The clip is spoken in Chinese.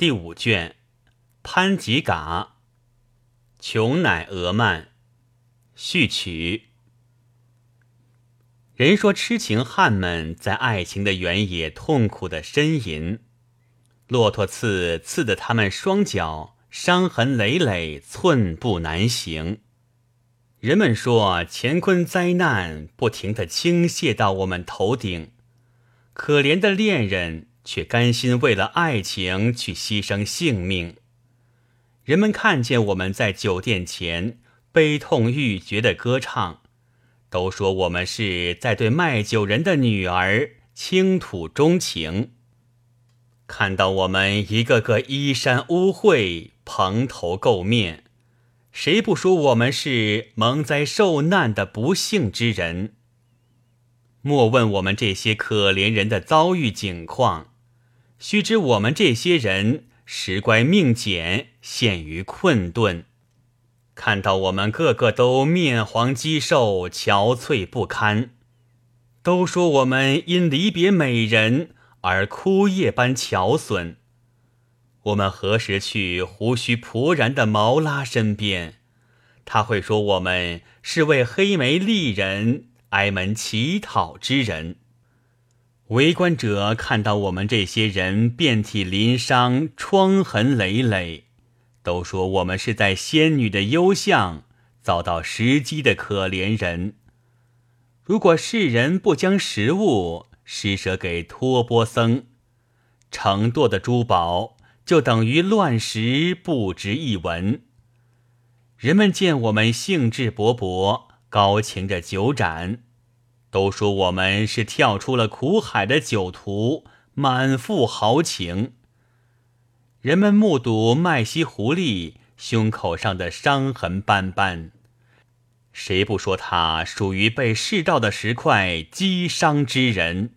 第五卷，潘吉嘎，琼乃俄曼，序曲。人说痴情汉们在爱情的原野痛苦的呻吟，骆驼刺刺得他们双脚伤痕累累，寸步难行。人们说乾坤灾难不停的倾泻到我们头顶，可怜的恋人。却甘心为了爱情去牺牲性命。人们看见我们在酒店前悲痛欲绝的歌唱，都说我们是在对卖酒人的女儿倾吐衷情。看到我们一个个衣衫污秽、蓬头垢面，谁不说我们是蒙灾受难的不幸之人？莫问我们这些可怜人的遭遇境况。须知我们这些人时乖命简，陷于困顿。看到我们个个都面黄肌瘦、憔悴不堪，都说我们因离别美人而枯叶般憔损。我们何时去胡须仆然的毛拉身边？他会说我们是为黑眉丽人挨门乞讨之人。围观者看到我们这些人遍体鳞伤、疮痕累累，都说我们是在仙女的幽巷遭到时机的可怜人。如果世人不将食物施舍给托钵僧，承堕的珠宝就等于乱石，不值一文。人们见我们兴致勃勃，高擎着酒盏。都说我们是跳出了苦海的酒徒，满腹豪情。人们目睹麦西狐狸胸口上的伤痕斑斑，谁不说他属于被世道的石块击伤之人？